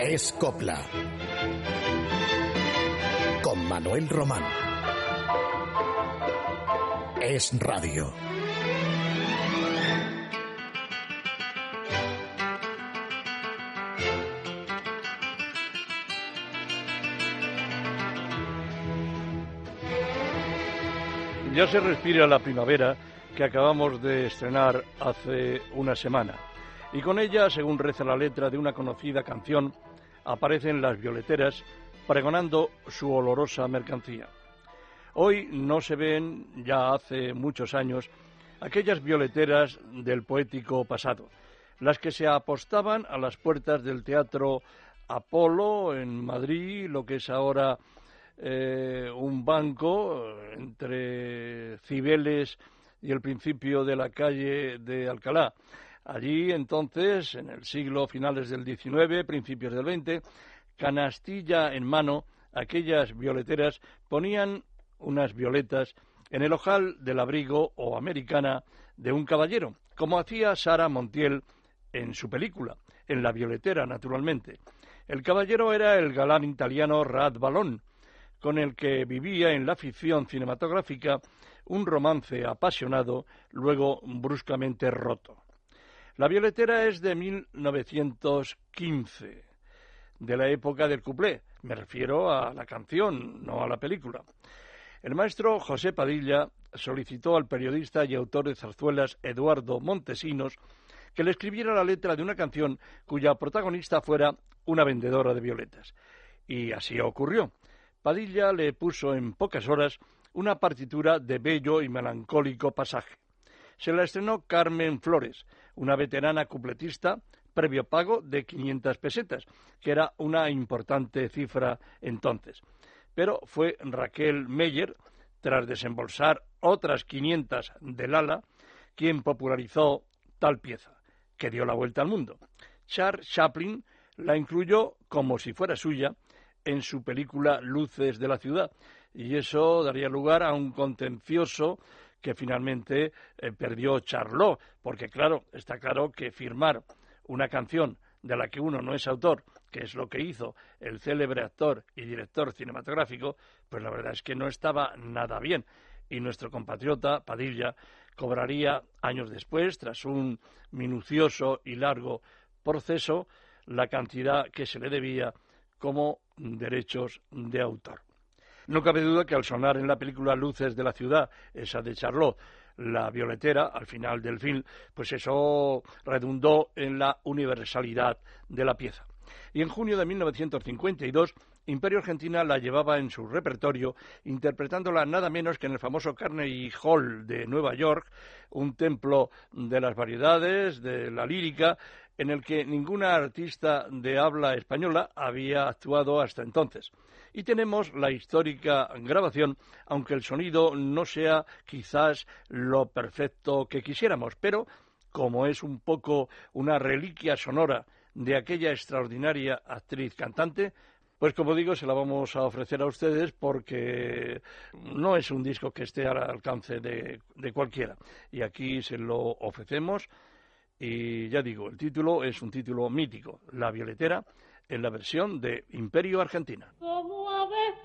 Es Copla. Con Manuel Román. Es Radio. Ya se respira la primavera que acabamos de estrenar hace una semana. Y con ella, según reza la letra de una conocida canción, aparecen las violeteras pregonando su olorosa mercancía. Hoy no se ven, ya hace muchos años, aquellas violeteras del poético pasado, las que se apostaban a las puertas del Teatro Apolo en Madrid, lo que es ahora eh, un banco entre Cibeles y el principio de la calle de Alcalá. Allí entonces, en el siglo finales del XIX, principios del XX, canastilla en mano, aquellas violeteras ponían unas violetas en el ojal del abrigo o americana de un caballero, como hacía Sara Montiel en su película, en La Violetera, naturalmente. El caballero era el galán italiano Rad Ballon, con el que vivía en la ficción cinematográfica un romance apasionado, luego bruscamente roto. La violetera es de 1915, de la época del cuplé. Me refiero a la canción, no a la película. El maestro José Padilla solicitó al periodista y autor de zarzuelas Eduardo Montesinos que le escribiera la letra de una canción cuya protagonista fuera una vendedora de violetas. Y así ocurrió. Padilla le puso en pocas horas una partitura de bello y melancólico pasaje. Se la estrenó Carmen Flores, una veterana cupletista, previo pago de 500 pesetas, que era una importante cifra entonces. Pero fue Raquel Meyer, tras desembolsar otras 500 de Lala, quien popularizó tal pieza que dio la vuelta al mundo. Charles Chaplin la incluyó como si fuera suya en su película Luces de la ciudad y eso daría lugar a un contencioso que finalmente eh, perdió Charlot, porque claro, está claro que firmar una canción de la que uno no es autor, que es lo que hizo el célebre actor y director cinematográfico, pues la verdad es que no estaba nada bien. Y nuestro compatriota Padilla cobraría años después, tras un minucioso y largo proceso, la cantidad que se le debía como derechos de autor. No cabe duda que al sonar en la película Luces de la ciudad, esa de Charlot, la violetera al final del film, pues eso redundó en la universalidad de la pieza. Y en junio de 1952 Imperio Argentina la llevaba en su repertorio, interpretándola nada menos que en el famoso Carnegie Hall de Nueva York, un templo de las variedades, de la lírica, en el que ninguna artista de habla española había actuado hasta entonces. Y tenemos la histórica grabación, aunque el sonido no sea quizás lo perfecto que quisiéramos, pero como es un poco una reliquia sonora de aquella extraordinaria actriz cantante, pues como digo, se la vamos a ofrecer a ustedes porque no es un disco que esté al alcance de, cualquiera. Y aquí se lo ofrecemos. Y ya digo, el título es un título mítico, La Violetera, en la versión de Imperio Argentina. En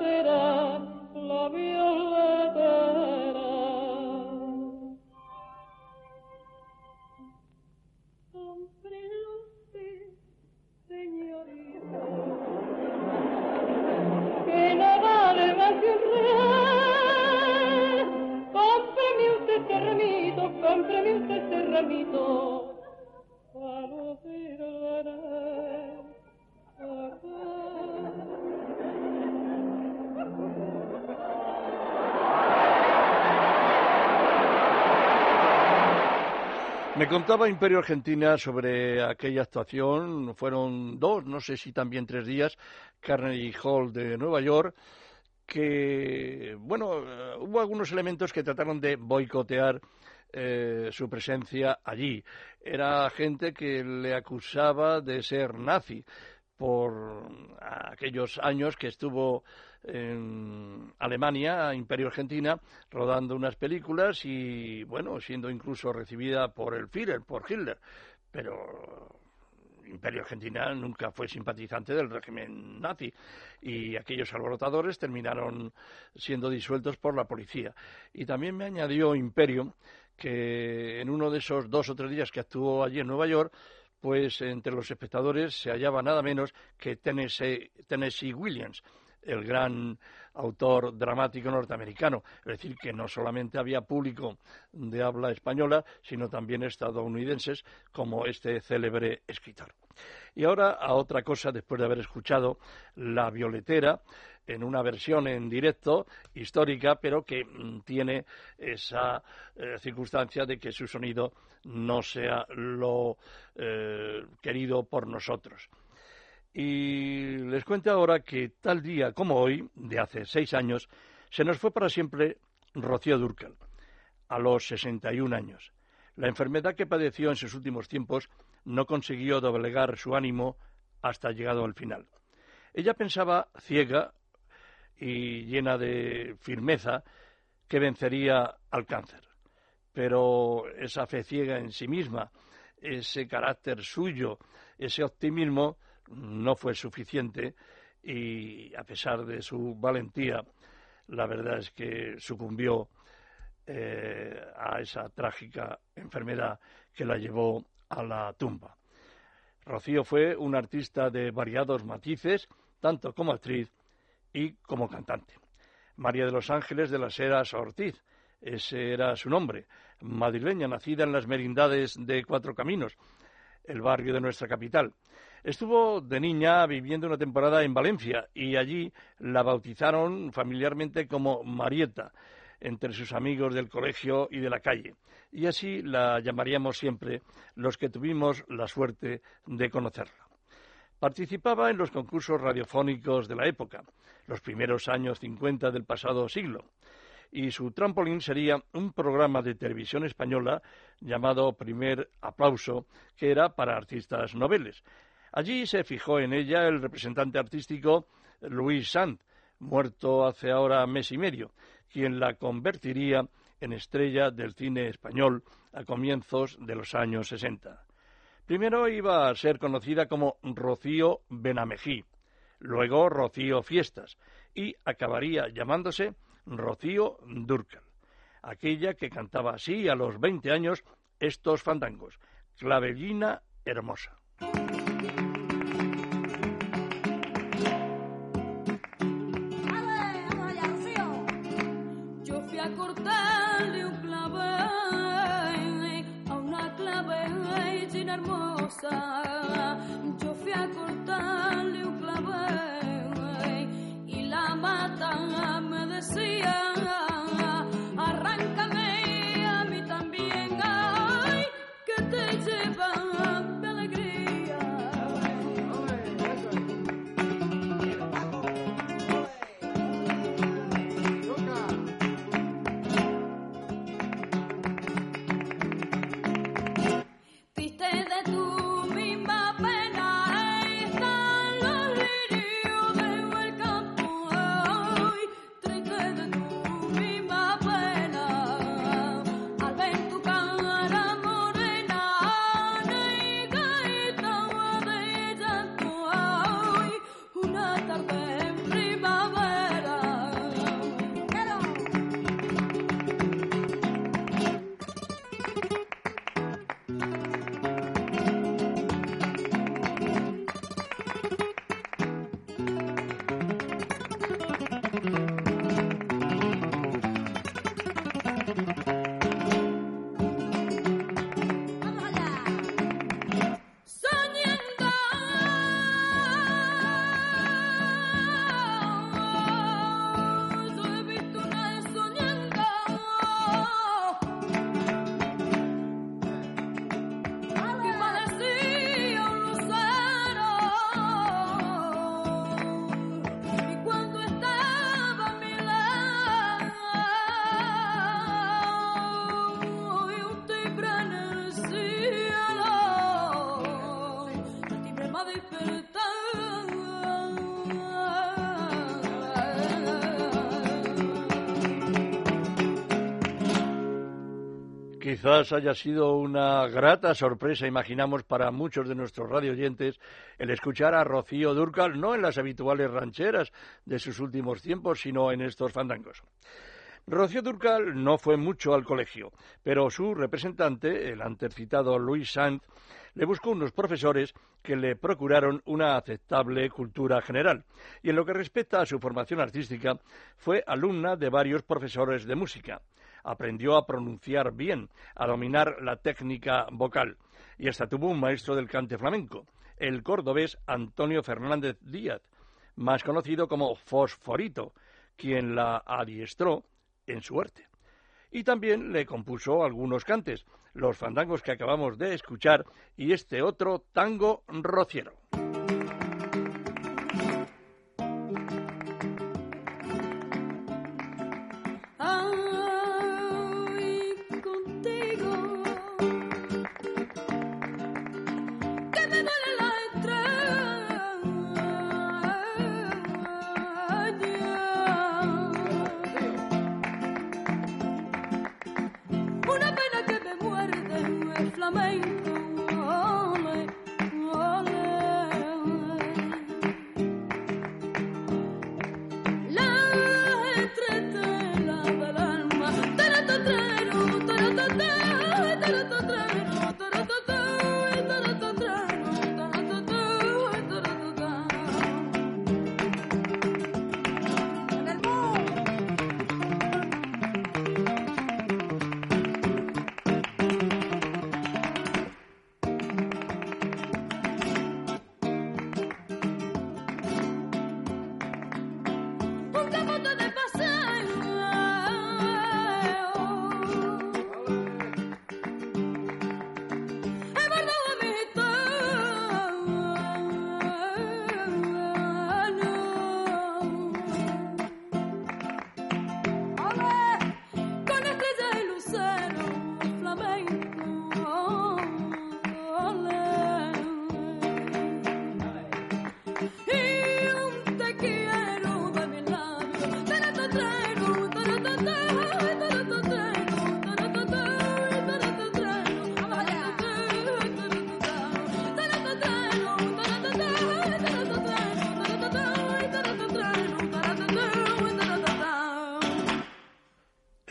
violetera, la violetera. Contaba Imperio Argentina sobre aquella actuación, fueron dos, no sé si también tres días, Carnegie Hall de Nueva York, que, bueno, eh, hubo algunos elementos que trataron de boicotear eh, su presencia allí. Era gente que le acusaba de ser nazi por aquellos años que estuvo en Alemania, Imperio Argentina, rodando unas películas y, bueno, siendo incluso recibida por el Führer, por Hitler. Pero Imperio Argentina nunca fue simpatizante del régimen nazi y aquellos alborotadores terminaron siendo disueltos por la policía. Y también me añadió Imperio que en uno de esos dos o tres días que actuó allí en Nueva York, pues entre los espectadores se hallaba nada menos que Tennessee, Tennessee Williams, el gran autor dramático norteamericano. Es decir, que no solamente había público de habla española, sino también estadounidenses, como este célebre escritor. Y ahora a otra cosa, después de haber escuchado La Violetera, en una versión en directo histórica, pero que mm, tiene esa eh, circunstancia de que su sonido no sea lo eh, querido por nosotros. Y les cuento ahora que tal día como hoy, de hace seis años, se nos fue para siempre Rocío Durcal, a los 61 años. La enfermedad que padeció en sus últimos tiempos no consiguió doblegar su ánimo hasta llegado al final. Ella pensaba, ciega y llena de firmeza, que vencería al cáncer. Pero esa fe ciega en sí misma, ese carácter suyo, ese optimismo, no fue suficiente y a pesar de su valentía, la verdad es que sucumbió eh, a esa trágica enfermedad que la llevó a la tumba. Rocío fue una artista de variados matices, tanto como actriz y como cantante. María de los Ángeles de las Heras Ortiz, ese era su nombre, madrileña, nacida en las merindades de Cuatro Caminos, el barrio de nuestra capital. Estuvo de niña viviendo una temporada en Valencia y allí la bautizaron familiarmente como Marieta entre sus amigos del colegio y de la calle. Y así la llamaríamos siempre los que tuvimos la suerte de conocerla. Participaba en los concursos radiofónicos de la época, los primeros años 50 del pasado siglo, y su trampolín sería un programa de televisión española llamado Primer Aplauso, que era para artistas noveles. Allí se fijó en ella el representante artístico Luis Sant, muerto hace ahora mes y medio, quien la convertiría en estrella del cine español a comienzos de los años 60. Primero iba a ser conocida como Rocío Benamejí, luego Rocío Fiestas y acabaría llamándose Rocío Durcal, aquella que cantaba así a los 20 años estos fandangos, Clavellina Hermosa. Hermosa. Yo fui a cortarle un clavel y la mata me decía, Quizás haya sido una grata sorpresa, imaginamos, para muchos de nuestros radioyentes el escuchar a Rocío Durcal no en las habituales rancheras de sus últimos tiempos, sino en estos fandangos. Rocío Durcal no fue mucho al colegio, pero su representante, el antes citado Luis Sanz, le buscó unos profesores que le procuraron una aceptable cultura general. Y en lo que respecta a su formación artística, fue alumna de varios profesores de música. Aprendió a pronunciar bien, a dominar la técnica vocal, y hasta tuvo un maestro del cante flamenco, el cordobés Antonio Fernández Díaz, más conocido como Fosforito, quien la adiestró en su arte. Y también le compuso algunos cantes, los fandangos que acabamos de escuchar y este otro tango rociero.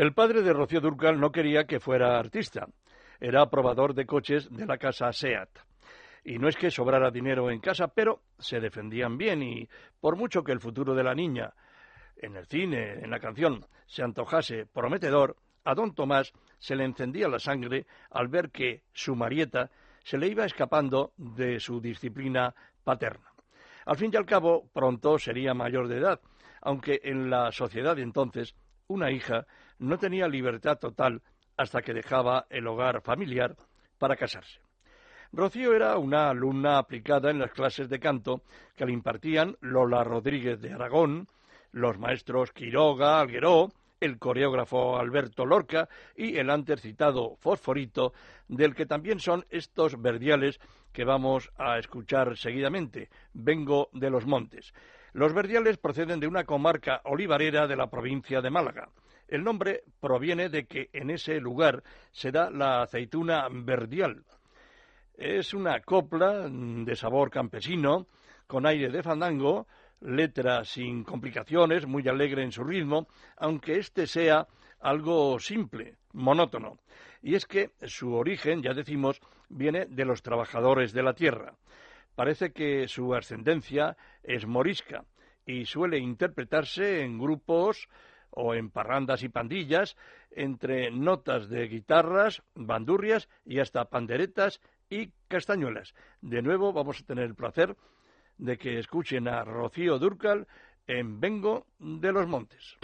El padre de Rocío Durcal no quería que fuera artista. Era probador de coches de la casa SEAT. Y no es que sobrara dinero en casa, pero se defendían bien y por mucho que el futuro de la niña en el cine, en la canción, se antojase prometedor, a don Tomás se le encendía la sangre al ver que su Marieta se le iba escapando de su disciplina paterna. Al fin y al cabo, pronto sería mayor de edad, aunque en la sociedad de entonces una hija no tenía libertad total hasta que dejaba el hogar familiar para casarse. Rocío era una alumna aplicada en las clases de canto que le impartían Lola Rodríguez de Aragón, los maestros Quiroga, Algueró, el coreógrafo Alberto Lorca y el antes citado Fosforito, del que también son estos verdiales que vamos a escuchar seguidamente. Vengo de los montes. Los verdiales proceden de una comarca olivarera de la provincia de Málaga. El nombre proviene de que en ese lugar se da la aceituna verdial. Es una copla de sabor campesino, con aire de fandango, letra sin complicaciones, muy alegre en su ritmo, aunque este sea algo simple, monótono. Y es que su origen, ya decimos, viene de los trabajadores de la tierra. Parece que su ascendencia es morisca y suele interpretarse en grupos o en parrandas y pandillas, entre notas de guitarras, bandurrias y hasta panderetas y castañuelas. De nuevo vamos a tener el placer de que escuchen a Rocío Durcal en Vengo de los Montes.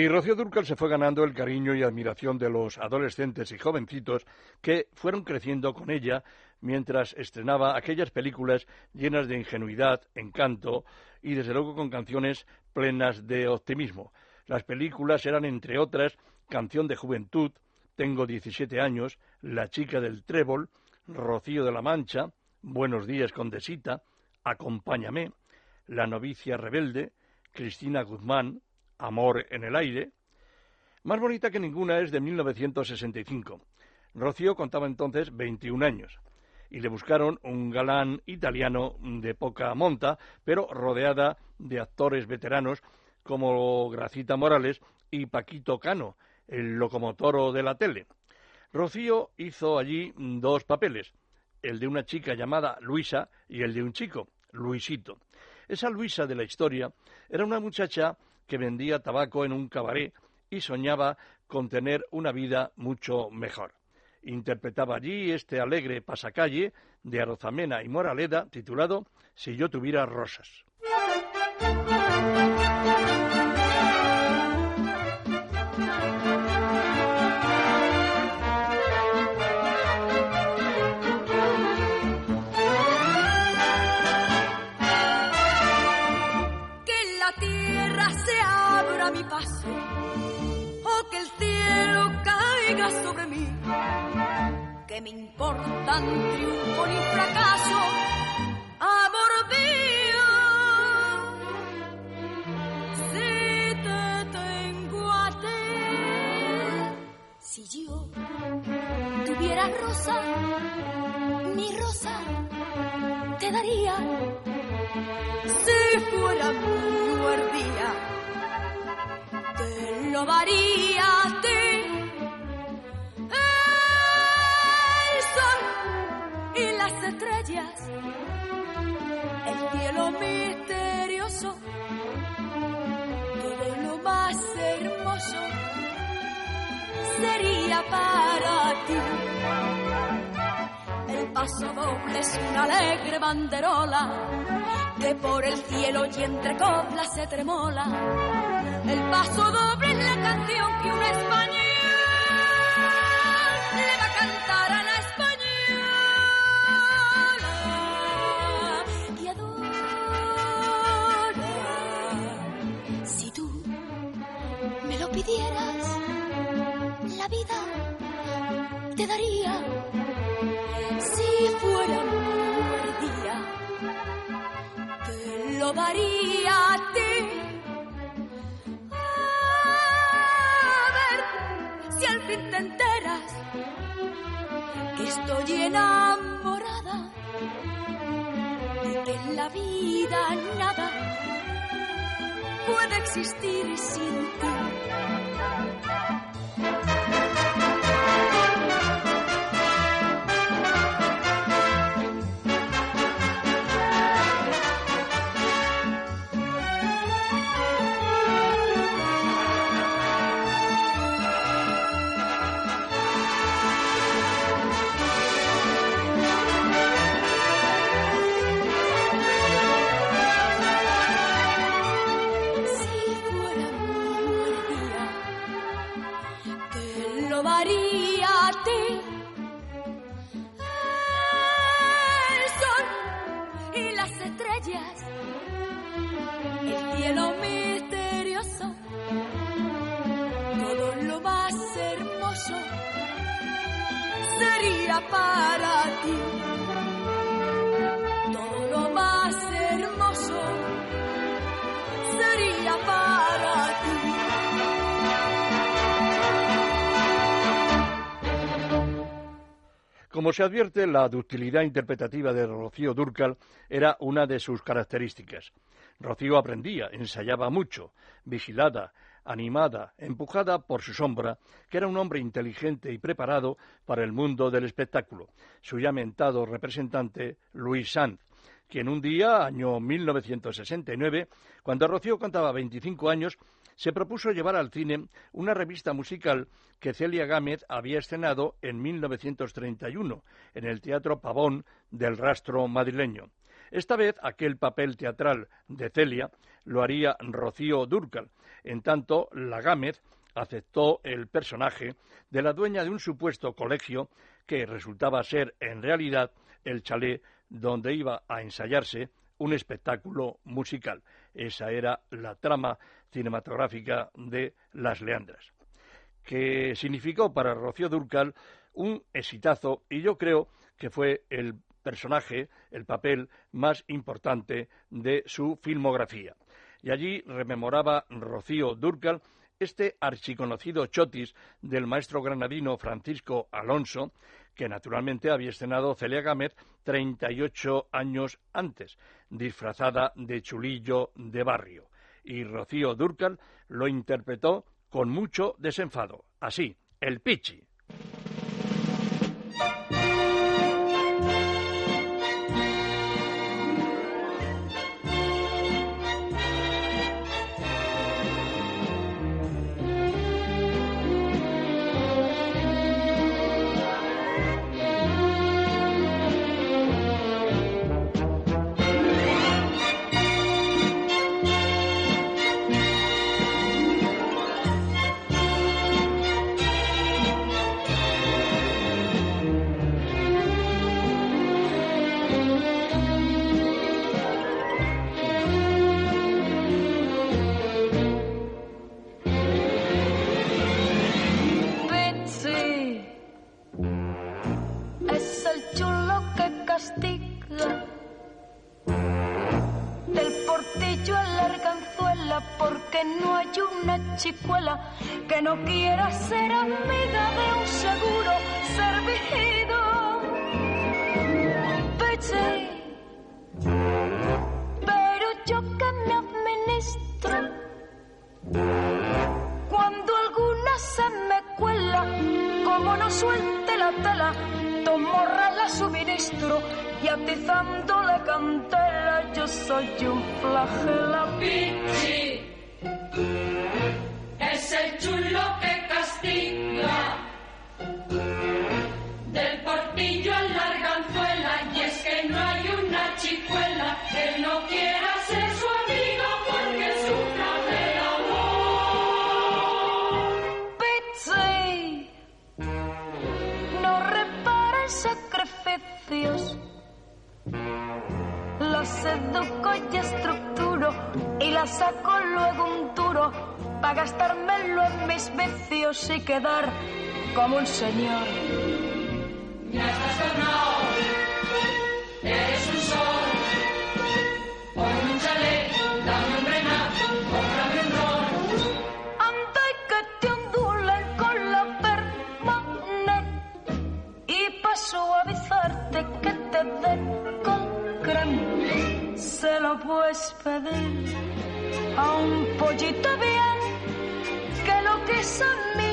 Y Rocío Durcal se fue ganando el cariño y admiración de los adolescentes y jovencitos que fueron creciendo con ella mientras estrenaba aquellas películas llenas de ingenuidad, encanto y desde luego con canciones plenas de optimismo. Las películas eran, entre otras, Canción de Juventud, Tengo 17 años, La chica del trébol, Rocío de la Mancha, Buenos días, Condesita, Acompáñame, La novicia rebelde, Cristina Guzmán, Amor en el aire. Más bonita que ninguna es de 1965. Rocío contaba entonces 21 años y le buscaron un galán italiano de poca monta, pero rodeada de actores veteranos como Gracita Morales y Paquito Cano, el locomotoro de la tele. Rocío hizo allí dos papeles, el de una chica llamada Luisa y el de un chico, Luisito. Esa Luisa de la historia era una muchacha que vendía tabaco en un cabaret y soñaba con tener una vida mucho mejor. Interpretaba allí este alegre pasacalle de Arozamena y Moraleda titulado Si yo tuviera rosas. Me importan triunfo ni fracaso, amor mío. Si te tengo a ti, si yo tuviera rosa, mi rosa te daría si fuera muy día, te lo daría el cielo misterioso, todo lo más hermoso sería para ti. El paso doble es una alegre banderola que por el cielo y entre coplas se tremola. El paso doble es la canción que un español te daría si fuera día. Te lo daría a ti. A ver si al fin te enteras que estoy enamorada y que en la vida nada puede existir sin ti. Como se advierte, la ductilidad interpretativa de Rocío Dúrcal era una de sus características. Rocío aprendía, ensayaba mucho, vigilada, animada, empujada por su sombra, que era un hombre inteligente y preparado para el mundo del espectáculo, su ya mentado representante Luis Sanz, quien un día, año 1969, cuando Rocío contaba 25 años, se propuso llevar al cine una revista musical que Celia Gámez había estrenado en 1931 en el Teatro Pavón del Rastro madrileño. Esta vez aquel papel teatral de Celia lo haría Rocío Dúrcal, en tanto la Gámez aceptó el personaje de la dueña de un supuesto colegio que resultaba ser en realidad el chalet donde iba a ensayarse un espectáculo musical. Esa era la trama cinematográfica de Las Leandras, que significó para Rocío Dúrcal un exitazo y yo creo que fue el personaje, el papel más importante de su filmografía. Y allí rememoraba Rocío Dúrcal este archiconocido chotis del maestro granadino Francisco Alonso, que naturalmente había estrenado Celia Gámez 38 años antes, disfrazada de chulillo de barrio. Y Rocío Dúrcal lo interpretó con mucho desenfado. Así, el pichi. Que no quiera ser amiga de un seguro servido. Betsy, pero yo que me administro. Cuando alguna se me cuela, como no suelte la tela, tomo la suministro y atizando la cantela, yo soy un flagela. Pichi el chulo que castiga. Del portillo a la arganzuela, y es que no hay una chicuela que no quiera ser su amiga porque sufra del amor. Betsy, no repara sacrificios. La seduco y estructuro y la saco luego un duro para gastármelo en mis vicios y quedar como un señor. ya estás tornado. Eres un sol, ponme un chalet, dame un brenac, cómprame un ron. Anda y que te ondulen con la permanente y pa' suavizarte que te den con crema. Se lo puedes pedir a un pollito bien lo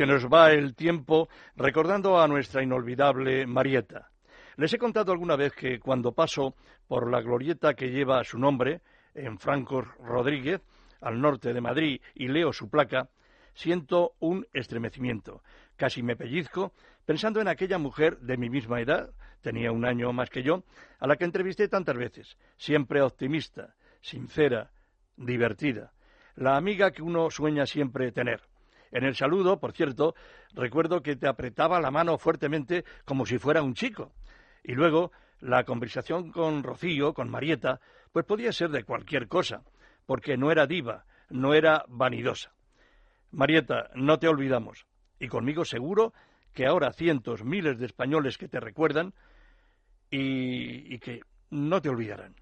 se nos va el tiempo recordando a nuestra inolvidable Marieta. Les he contado alguna vez que cuando paso por la glorieta que lleva su nombre, en Franco Rodríguez, al norte de Madrid, y leo su placa, siento un estremecimiento. Casi me pellizco pensando en aquella mujer de mi misma edad, tenía un año más que yo, a la que entrevisté tantas veces, siempre optimista, sincera, divertida, la amiga que uno sueña siempre tener. En el saludo, por cierto, recuerdo que te apretaba la mano fuertemente como si fuera un chico. Y luego, la conversación con Rocío, con Marieta, pues podía ser de cualquier cosa, porque no era diva, no era vanidosa. Marieta, no te olvidamos. Y conmigo seguro que ahora cientos, miles de españoles que te recuerdan y, que no te olvidarán.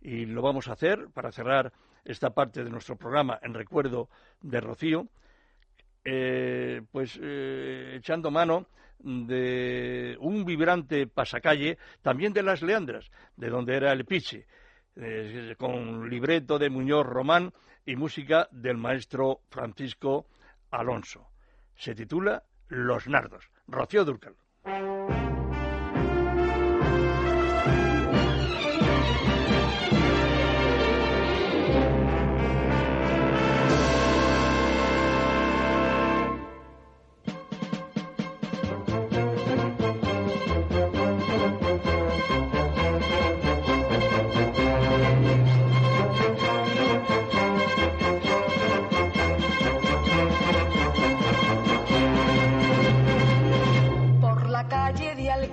Y lo vamos a hacer para cerrar esta parte de nuestro programa en recuerdo de Rocío, eh, pues eh, echando mano de un vibrante pasacalle, también de las Leandras, de donde era el Piche, eh, con libreto de Muñoz Román y música del maestro Francisco Alonso. Se titula Los Nardos. Rocío Durcal.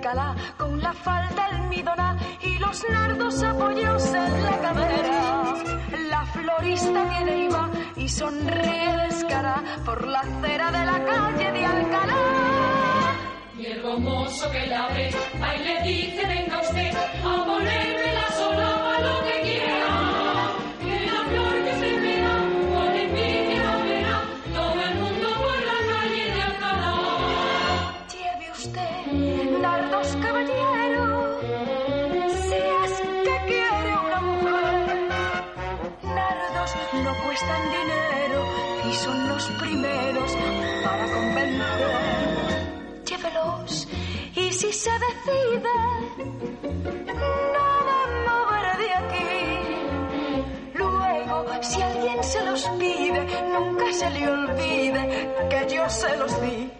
Alcalá con la falda almidona y los nardos apoyados en la cadera. La florista viene y va y sonríe descara por la acera de la calle de Alcalá. Y el gomoso que la ve, y le dice, venga usted a ponerme la Llévelos y si se decide, no va a mover de aquí. Luego, si alguien se los pide, nunca se le olvide que yo se los di.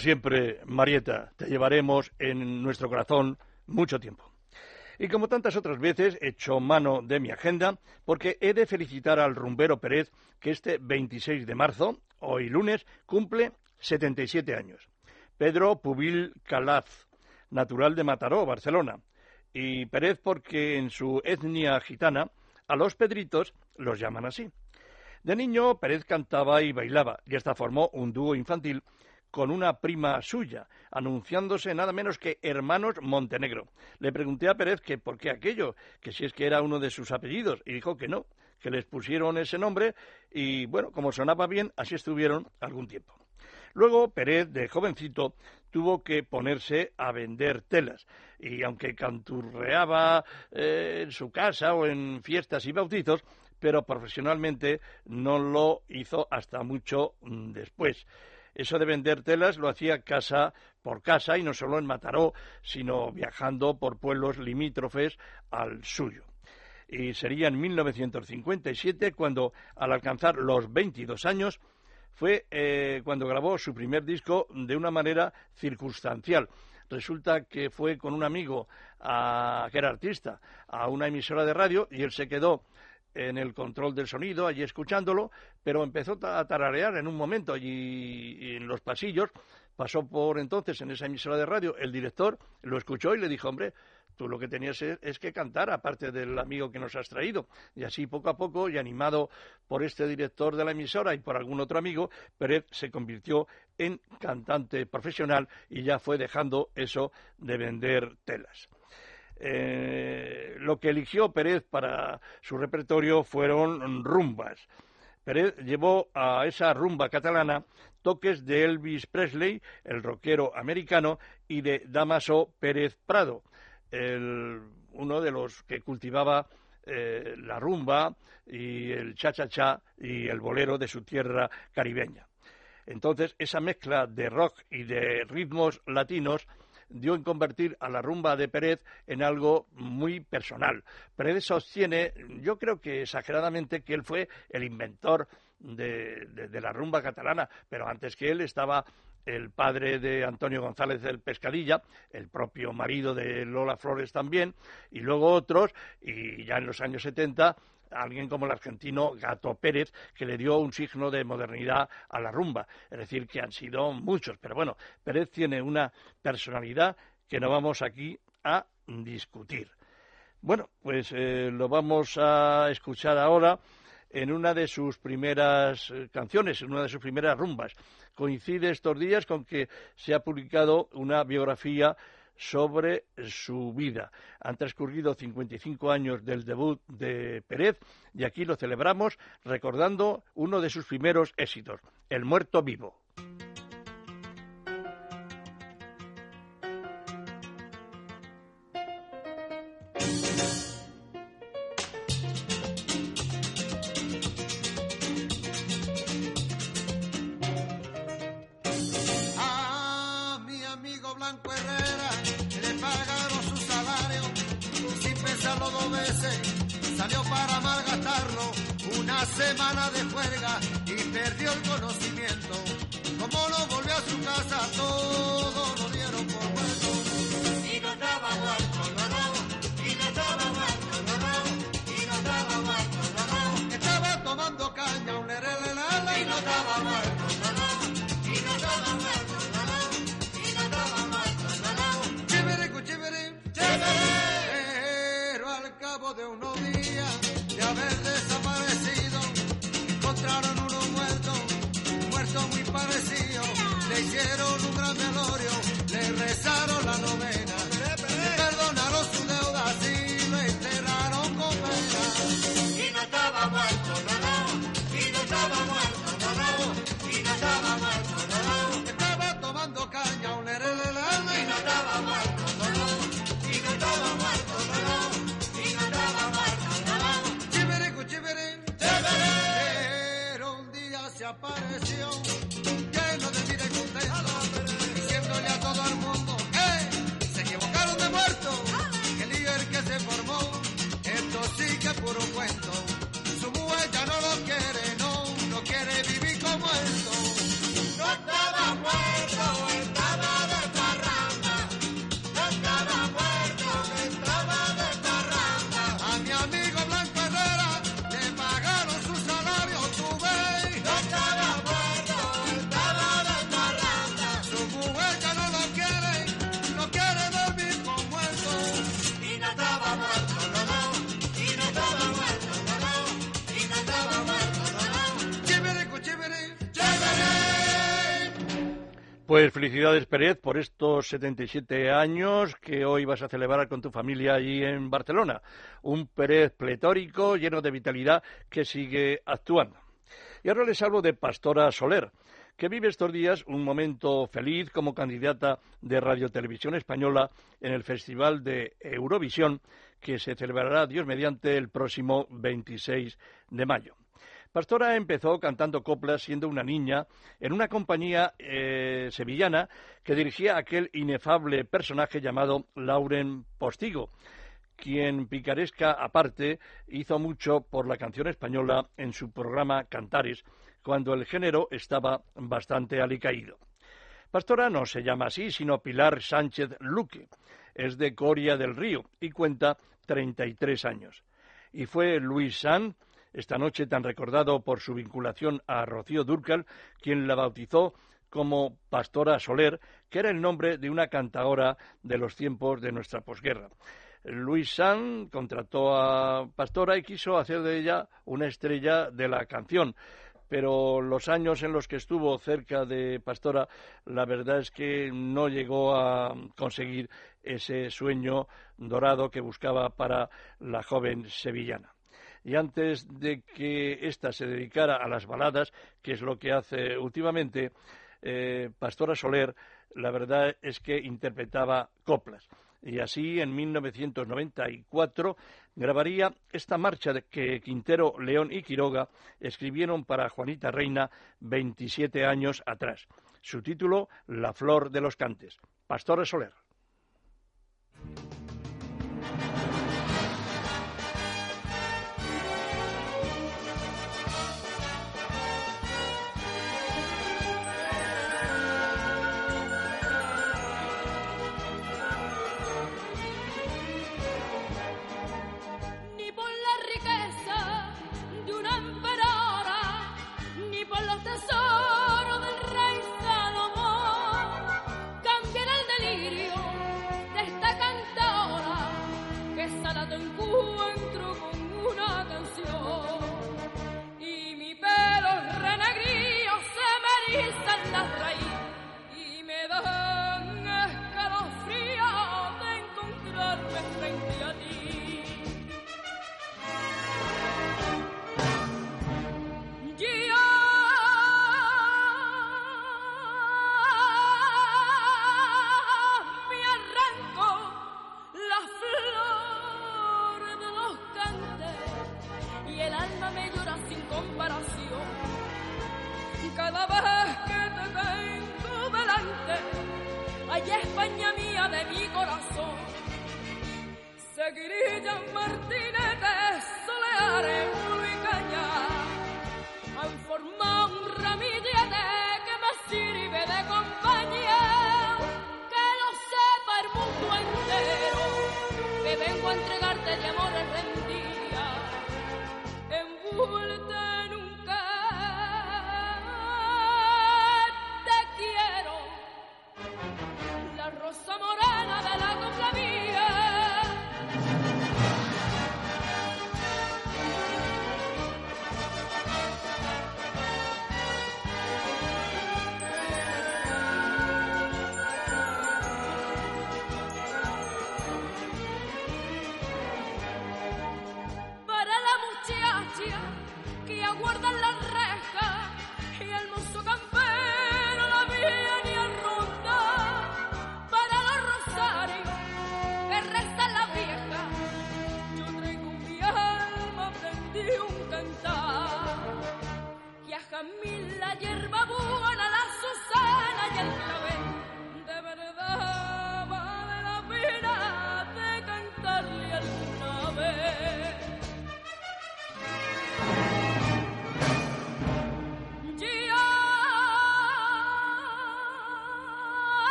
Siempre, Marieta, te llevaremos en nuestro corazón mucho tiempo. Y como tantas otras veces, echo mano de mi agenda porque he de felicitar al rumbero Pérez que este 26 de marzo, hoy lunes, cumple 77 años. Pedro Pubil Calaz, natural de Mataró, Barcelona. Y Pérez porque en su etnia gitana a los Pedritos los llaman así. De niño, Pérez cantaba y bailaba y hasta formó un dúo infantil con una prima suya, anunciándose nada menos que Hermanos Montenegro. Le pregunté a Pérez que por qué aquello, que si es que era uno de sus apellidos, y dijo que no, que les pusieron ese nombre y, bueno, como sonaba bien, así estuvieron algún tiempo. Luego, Pérez, de jovencito, tuvo que ponerse a vender telas. Y aunque canturreaba eh, en su casa o en fiestas y bautizos, pero profesionalmente no lo hizo hasta mucho mm, después. Eso de vender telas lo hacía casa por casa y no solo en Mataró, sino viajando por pueblos limítrofes al suyo. Y sería en 1957 cuando, al alcanzar los 22 años, fue eh, cuando grabó su primer disco de una manera circunstancial. Resulta que fue con un amigo a- que era artista a una emisora de radio y él se quedó en el control del sonido, allí escuchándolo, pero empezó a tararear en un momento allí en los pasillos. Pasó por entonces en esa emisora de radio el director, lo escuchó y le dijo, hombre, tú lo que tenías es, es que cantar, aparte del amigo que nos has traído. Y así poco a poco, y animado por este director de la emisora y por algún otro amigo, Pérez se convirtió en cantante profesional y ya fue dejando eso de vender telas. Eh, lo que eligió Pérez para su repertorio fueron rumbas. Pérez llevó a esa rumba catalana toques de Elvis Presley, el rockero americano, y de Damaso Pérez Prado, uno de los que cultivaba eh, la rumba y el cha-cha-cha y el bolero de su tierra caribeña. Entonces, esa mezcla de rock y de ritmos latinos dio en convertir a la rumba de Pérez en algo muy personal. Pérez sostiene, yo creo que exageradamente, que él fue el inventor de, la rumba catalana, pero antes que él estaba el padre de Antonio González del Pescadilla, el propio marido de Lola Flores también, y luego otros, y ya en los años 70 alguien como el argentino Gato Pérez, que le dio un signo de modernidad a la rumba. Es decir, que han sido muchos. Pero bueno, Pérez tiene una personalidad que no vamos aquí a discutir. Bueno, pues eh, lo vamos a escuchar ahora en una de sus primeras eh, canciones, en una de sus primeras rumbas. Coincide estos días con que se ha publicado una biografía sobre su vida. Han transcurrido 55 años del debut de Pérez y aquí lo celebramos recordando uno de sus primeros éxitos, El muerto vivo. Pues felicidades Pérez por estos 77 años que hoy vas a celebrar con tu familia allí en Barcelona. Un Pérez pletórico, lleno de vitalidad, que sigue actuando. Y ahora les hablo de Pastora Soler, que vive estos días un momento feliz como candidata de Radio Televisión Española en el Festival de Eurovisión, que se celebrará, Dios mediante, el próximo 26 de mayo. Pastora empezó cantando coplas siendo una niña en una compañía eh, sevillana que dirigía aquel inefable personaje llamado Lauren Postigo, quien picaresca aparte hizo mucho por la canción española en su programa Cantares, cuando el género estaba bastante alicaído. Pastora no se llama así, sino Pilar Sánchez Luque. Es de Coria del Río y cuenta 33 años. Y fue Luis San, esta noche tan recordado por su vinculación a Rocío Dúrcal, quien la bautizó como Pastora Soler, que era el nombre de una cantaora de los tiempos de nuestra posguerra. Luis San contrató a Pastora y quiso hacer de ella una estrella de la canción. Pero los años en los que estuvo cerca de Pastora, la verdad es que no llegó a conseguir ese sueño dorado que buscaba para la joven sevillana y antes de que ésta se dedicara a las baladas, que es lo que hace últimamente, eh, Pastora Soler, la verdad es que interpretaba coplas. Y así, en 1994, grabaría esta marcha que Quintero, León y Quiroga escribieron para Juanita Reina 27 años atrás. Su título, La flor de los cantes. Pastora Soler.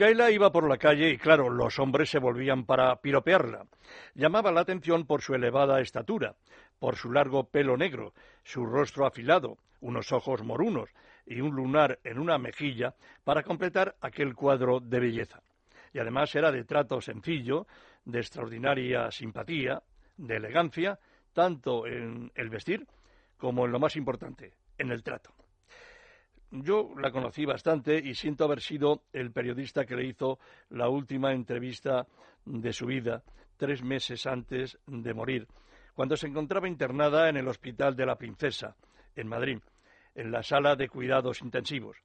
Micaela iba por la calle y claro, los hombres se volvían para piropearla. Llamaba la atención por su elevada estatura, por su largo pelo negro, su rostro afilado, unos ojos morunos y un lunar en una mejilla para completar aquel cuadro de belleza. Y además era de trato sencillo, de extraordinaria simpatía, de elegancia, tanto en el vestir como en lo más importante, en el trato. Yo la conocí bastante y siento haber sido el periodista que le hizo la última entrevista de su vida, tres meses antes de morir, cuando se encontraba internada en el Hospital de la Princesa, en Madrid, en la sala de cuidados intensivos.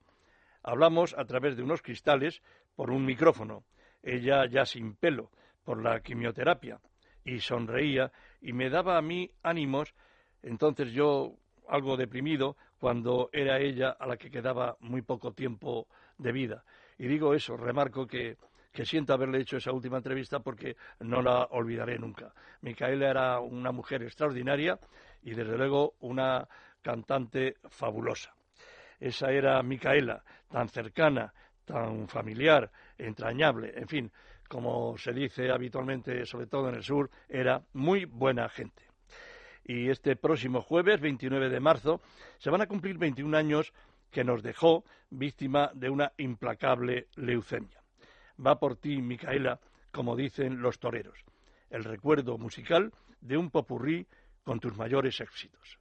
Hablamos a través de unos cristales por un micrófono, ella ya sin pelo, por la quimioterapia, y sonreía y me daba a mí ánimos, entonces yo algo deprimido, cuando era ella a la que quedaba muy poco tiempo de vida. Y digo eso, remarco que, que siento haberle hecho esa última entrevista porque no la olvidaré nunca. Micaela era una mujer extraordinaria y desde luego una cantante fabulosa. Esa era Micaela, tan cercana, tan familiar, entrañable, en fin, como se dice habitualmente, sobre todo en el sur, era muy buena gente. Y este próximo jueves, 29 de marzo, se van a cumplir 21 años que nos dejó víctima de una implacable leucemia. Va por ti, Micaela, como dicen los toreros. El recuerdo musical de un popurrí con tus mayores éxitos.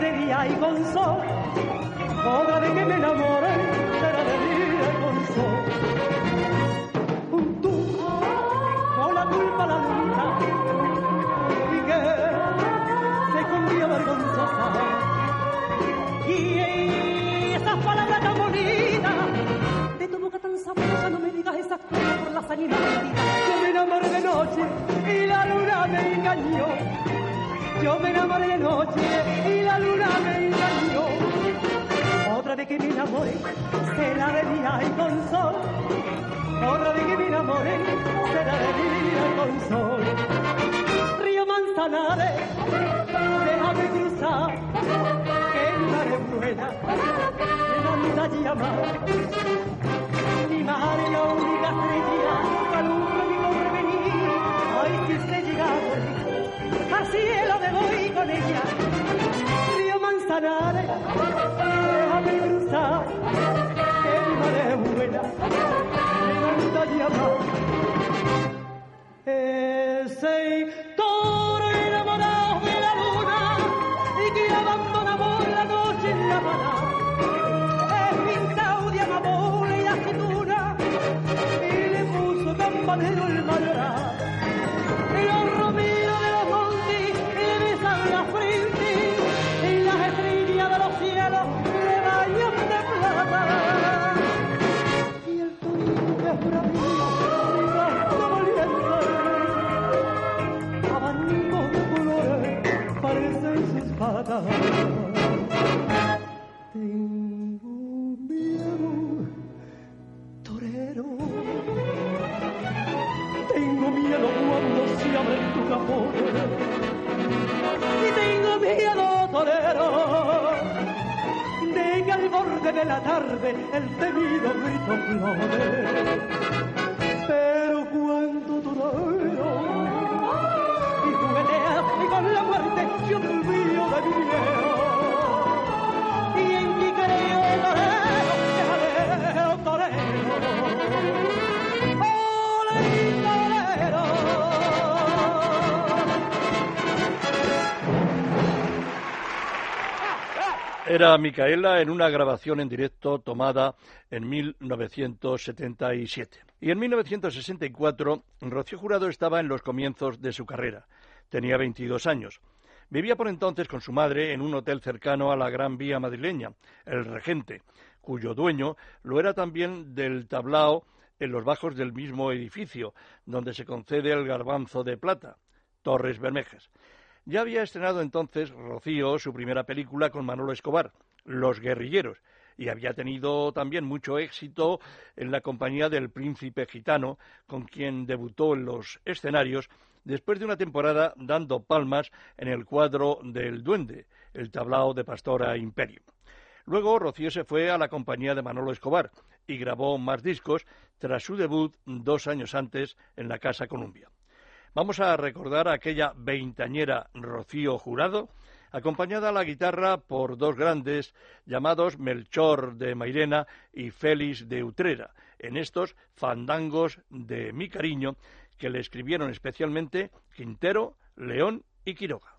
De día y con sol. Otra vez que me enamore de la tarde el temido grito flore. Era Micaela en una grabación en directo tomada en 1977. Y en 1964, Rocío Jurado estaba en los comienzos de su carrera. Tenía 22 años. Vivía por entonces con su madre en un hotel cercano a la Gran Vía madrileña, El Regente, cuyo dueño lo era también del tablao en los bajos del mismo edificio, donde se concede el garbanzo de plata, Torres Bermejas. Ya había estrenado entonces Rocío su primera película con Manolo Escobar, Los Guerrilleros, y había tenido también mucho éxito en la compañía del Príncipe Gitano, con quien debutó en los escenarios después de una temporada dando palmas en el cuadro del Duende, el tablao de Pastora Imperio. Luego Rocío se fue a la compañía de Manolo Escobar y grabó más discos tras su debut dos años antes en la Casa Columbia. Vamos a recordar a aquella veintañera Rocío Jurado, acompañada a la guitarra por dos grandes llamados Melchor de Mairena y Félix de Utrera, en estos fandangos de mi cariño que le escribieron especialmente Quintero, León y Quiroga.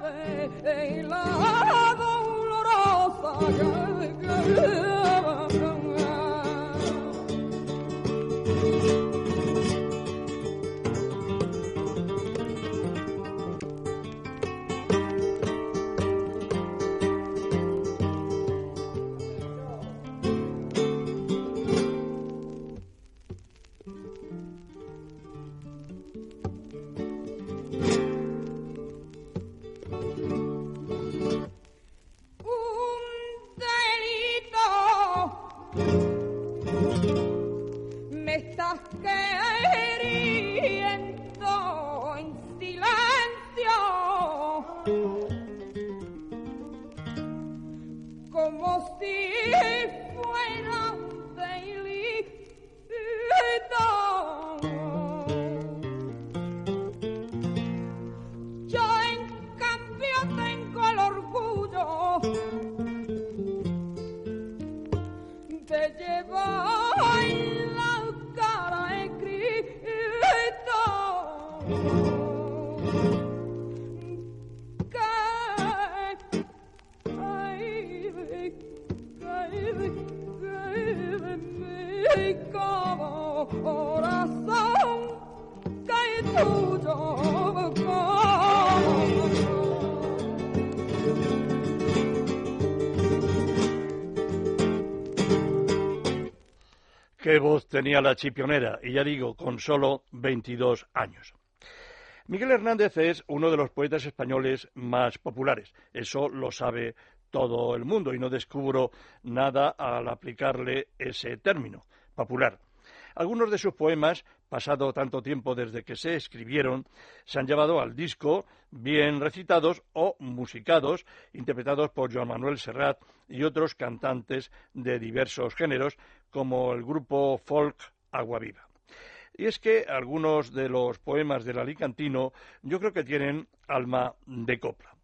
Que la dolorosa Qué voz tenía la chipionera, y ya digo, con solo 22 años. Miguel Hernández es uno de los poetas españoles más populares. Eso lo sabe todo el mundo y no descubro nada al aplicarle ese término, popular. Algunos de sus poemas, pasado tanto tiempo desde que se escribieron, se han llevado al disco, bien recitados o musicados, interpretados por Joan Manuel Serrat y otros cantantes de diversos géneros, como el grupo folk Agua Viva. Y es que algunos de los poemas del Alicantino yo creo que tienen alma de copla.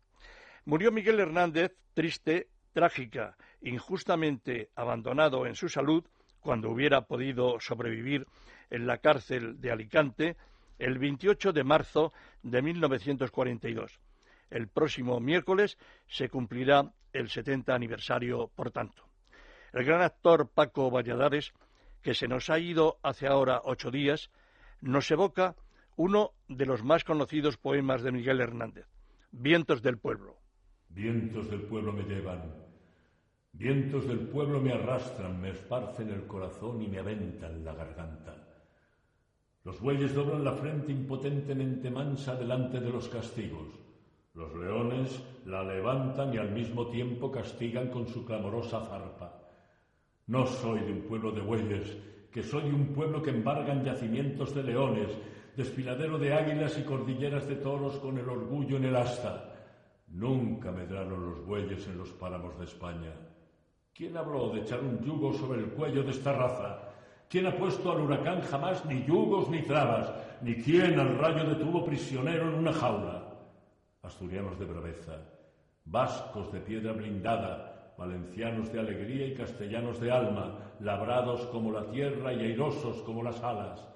Murió Miguel Hernández triste, trágica, injustamente abandonado en su salud, cuando hubiera podido sobrevivir en la cárcel de Alicante, el 28 de marzo de 1942. El próximo miércoles se cumplirá el 70 aniversario, por tanto. El gran actor Paco Valladares, que se nos ha ido hace ahora ocho días, nos evoca uno de los más conocidos poemas de Miguel Hernández, Vientos del Pueblo. Vientos del pueblo me llevan, vientos del pueblo me arrastran, me esparcen el corazón y me aventan la garganta. Los bueyes doblan la frente impotentemente mansa delante de los castigos. Los leones la levantan y al mismo tiempo castigan con su clamorosa zarpa. No soy de un pueblo de bueyes, que soy de un pueblo que embargan yacimientos de leones, desfiladero de águilas y cordilleras de toros con el orgullo en el asta. Nunca medraron los bueyes en los páramos de España. ¿Quién habló de echar un yugo sobre el cuello de esta raza? ¿Quién ha puesto al huracán jamás ni yugos ni trabas? Ni quién al rayo detuvo prisionero en una jaula? Asturianos de braveza, vascos de piedra blindada, valencianos de alegría y castellanos de alma, labrados como la tierra y airosos como las alas,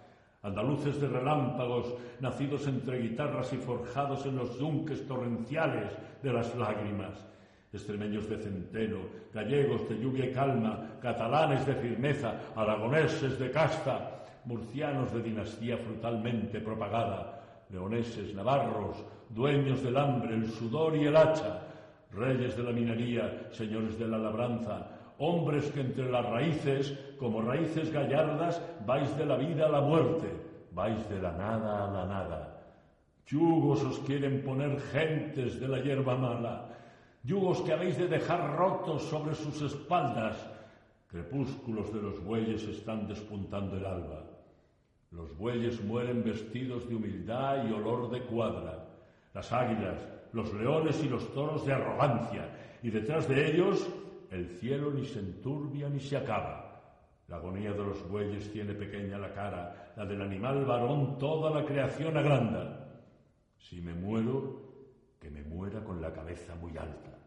andaluces de relámpagos, nacidos entre guitarras y forjados en los yunques torrenciales de las lágrimas, extremeños de centeno, gallegos de lluvia y calma, catalanes de firmeza, aragoneses de casta, murcianos de dinastía frutalmente propagada, leoneses, navarros, dueños del hambre, el sudor y el hacha, reyes de la minería, señores de la labranza, hombres que entre las raíces, como raíces gallardas, vais de la vida a la muerte, vais de la nada a la nada. Yugos os quieren poner gentes de la hierba mala, yugos que habéis de dejar rotos sobre sus espaldas. Crepúsculos de los bueyes están despuntando el alba. Los bueyes mueren vestidos de humildad y olor de cuadra. Las águilas, los leones y los toros de arrogancia. Y detrás de ellos el cielo ni se enturbia ni se acaba. La agonía de los bueyes tiene pequeña la cara, la del animal varón toda la creación agranda. Si me muero, que me muera con la cabeza muy alta.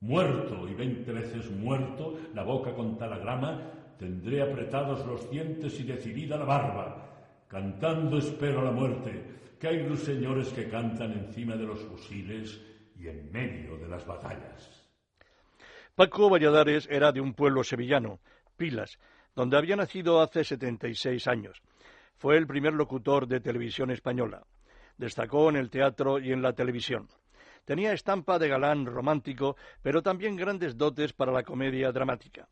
Muerto y veinte veces muerto, la boca con talagrama, tendré apretados los dientes y decidida la barba. Cantando espero la muerte, que hay ruiseñores que cantan encima de los fusiles y en medio de las batallas. Paco Valladares era de un pueblo sevillano, Pilas, donde había nacido hace 76 años. Fue el primer locutor de televisión española. Destacó en el teatro y en la televisión. Tenía estampa de galán romántico, pero también grandes dotes para la comedia dramática.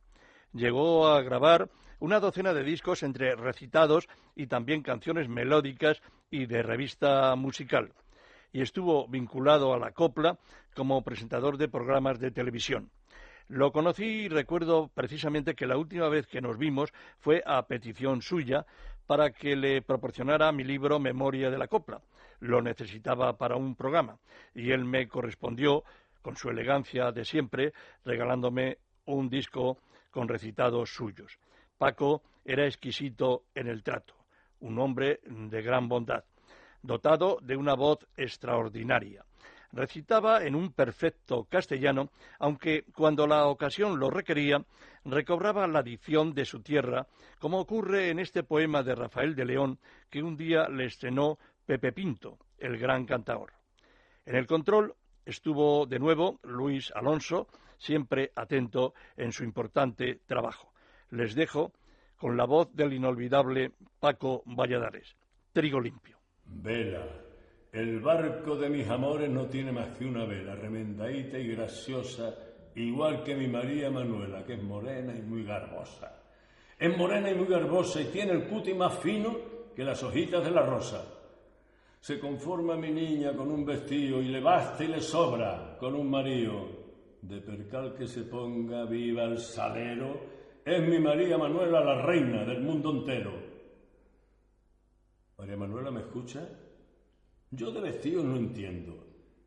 Llegó a grabar una docena de discos entre recitados y también canciones melódicas y de revista musical. Y estuvo vinculado a la copla como presentador de programas de televisión. Lo conocí y recuerdo precisamente que la última vez que nos vimos fue a petición suya para que le proporcionara mi libro Memoria de la Copla. Lo necesitaba para un programa y él me correspondió con su elegancia de siempre, regalándome un disco con recitados suyos. Paco era exquisito en el trato, un hombre de gran bondad, dotado de una voz extraordinaria recitaba en un perfecto castellano, aunque cuando la ocasión lo requería, recobraba la dicción de su tierra, como ocurre en este poema de Rafael de León que un día le estrenó Pepe Pinto, el gran cantador. En el control estuvo de nuevo Luis Alonso, siempre atento en su importante trabajo. Les dejo con la voz del inolvidable Paco Valladares. Trigo limpio. Vela. El barco de mis amores no tiene más que una vela, remendadita y graciosa, igual que mi María Manuela, que es morena y muy garbosa. Es morena y muy garbosa y tiene el cuti más fino que las hojitas de la rosa. Se conforma mi niña con un vestido y le basta y le sobra con un marido. De percal que se ponga viva el salero, es mi María Manuela la reina del mundo entero. María Manuela, ¿me escucha? Yo de vestido no entiendo,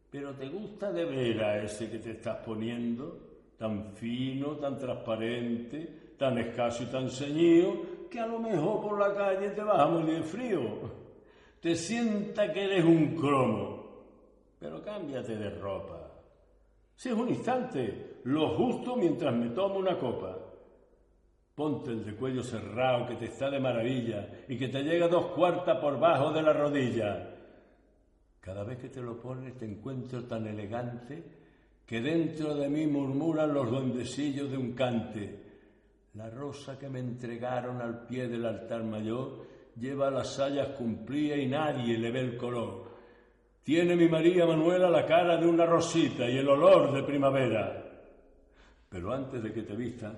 pero ¿te gusta de veras ese que te estás poniendo? Tan fino, tan transparente, tan escaso y tan ceñido, que a lo mejor por la calle te vas a de frío. Te sienta que eres un cromo, pero cámbiate de ropa. Si es un instante, lo justo mientras me tomo una copa. Ponte el de cuello cerrado que te está de maravilla y que te llega dos cuartas por bajo de la rodilla. Cada vez que te lo pones te encuentro tan elegante que dentro de mí murmuran los duendecillos de un cante. La rosa que me entregaron al pie del altar mayor lleva las sayas cumplidas y nadie le ve el color. Tiene mi María Manuela la cara de una rosita y el olor de primavera. Pero antes de que te vista,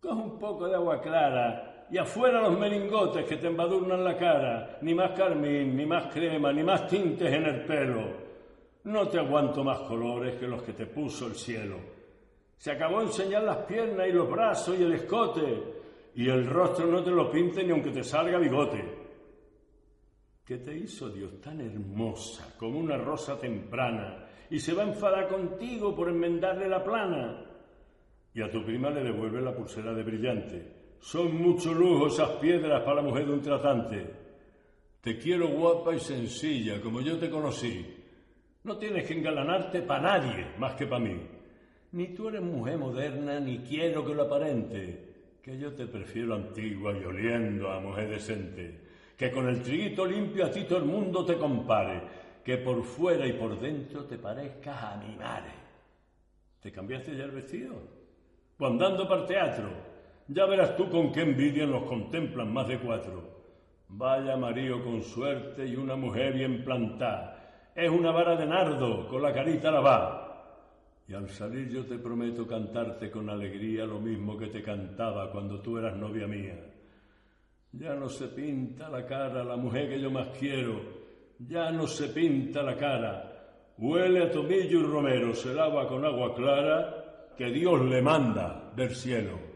coge un poco de agua clara y afuera los meningotes que te embadurnan la cara, ni más carmín, ni más crema, ni más tintes en el pelo. No te aguanto más colores que los que te puso el cielo. Se acabó enseñar las piernas y los brazos y el escote, y el rostro no te lo pinte ni aunque te salga bigote. ¿Qué te hizo Dios tan hermosa como una rosa temprana y se va a enfadar contigo por enmendarle la plana? Y a tu prima le devuelve la pulsera de brillante. Son mucho lujo esas piedras para la mujer de un tratante. Te quiero guapa y sencilla, como yo te conocí. No tienes que engalanarte para nadie más que para mí. Ni tú eres mujer moderna, ni quiero que lo aparente. Que yo te prefiero antigua y oliendo a mujer decente. Que con el triguito limpio a ti todo el mundo te compare. Que por fuera y por dentro te parezcas a. ¿Te cambiaste ya el vestido? Pues andando para teatro. Ya verás tú con qué envidia nos contemplan más de cuatro. Vaya marido con suerte y una mujer bien plantada es una vara de nardo con la carita lavada. Y al salir yo te prometo cantarte con alegría lo mismo que te cantaba cuando tú eras novia mía. Ya no se pinta la cara la mujer que yo más quiero, ya no se pinta la cara. Huele a tomillo y romero, se lava con agua clara que Dios le manda del cielo.